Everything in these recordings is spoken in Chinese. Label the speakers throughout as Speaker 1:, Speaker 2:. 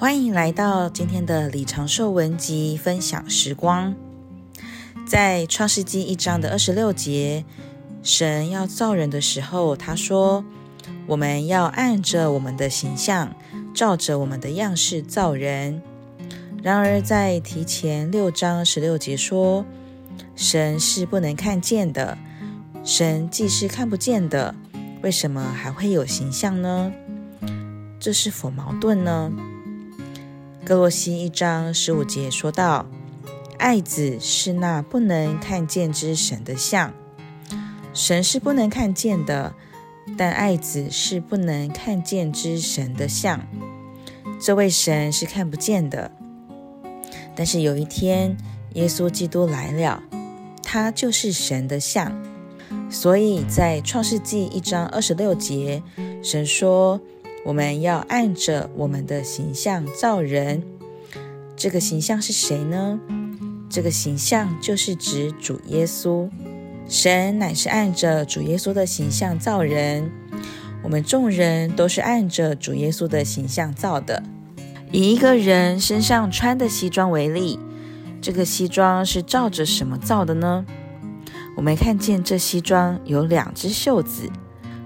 Speaker 1: 欢迎来到今天的李长寿文集分享时光。在创世纪一章的二十六节，神要造人的时候，他说：“我们要按着我们的形象，照着我们的样式造人。”然而，在提前六章十六节说：“神是不能看见的，神既是看不见的，为什么还会有形象呢？这是否矛盾呢？”歌罗西一章十五节说道：“爱子是那不能看见之神的像，神是不能看见的，但爱子是不能看见之神的像。这位神是看不见的，但是有一天耶稣基督来了，他就是神的像。所以在创世纪一章二十六节，神说。”我们要按着我们的形象造人，这个形象是谁呢？这个形象就是指主耶稣。神乃是按着主耶稣的形象造人，我们众人都是按着主耶稣的形象造的。以一个人身上穿的西装为例，这个西装是照着什么造的呢？我们看见这西装有两只袖子。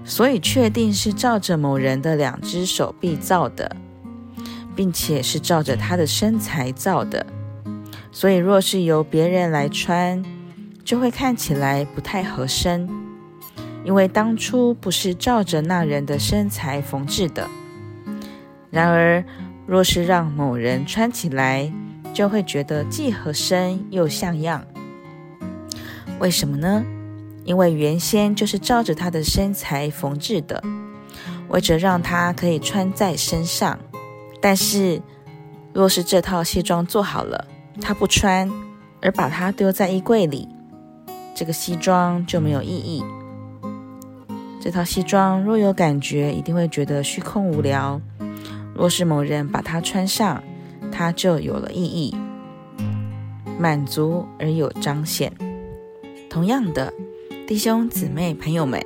Speaker 1: 所以确定是照着某人的两只手臂造的，并且是照着他的身材造的。所以若是由别人来穿，就会看起来不太合身，因为当初不是照着那人的身材缝制的。然而，若是让某人穿起来，就会觉得既合身又像样。为什么呢？因为原先就是照着他的身材缝制的，为着让他可以穿在身上。但是，若是这套西装做好了，他不穿，而把它丢在衣柜里，这个西装就没有意义。这套西装若有感觉，一定会觉得虚空无聊。若是某人把它穿上，它就有了意义，满足而有彰显。同样的。弟兄姊妹、朋友们，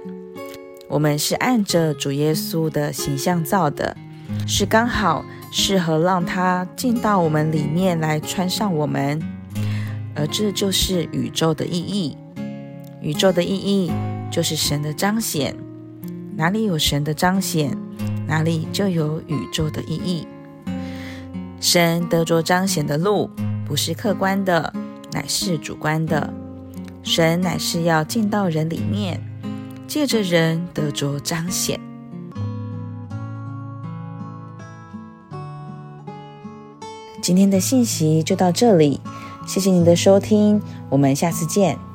Speaker 1: 我们是按着主耶稣的形象造的，是刚好适合让他进到我们里面来穿上我们，而这就是宇宙的意义。宇宙的意义就是神的彰显，哪里有神的彰显，哪里就有宇宙的意义。神得着彰显的路，不是客观的，乃是主观的。神乃是要进到人里面，借着人得着彰显。今天的信息就到这里，谢谢您的收听，我们下次见。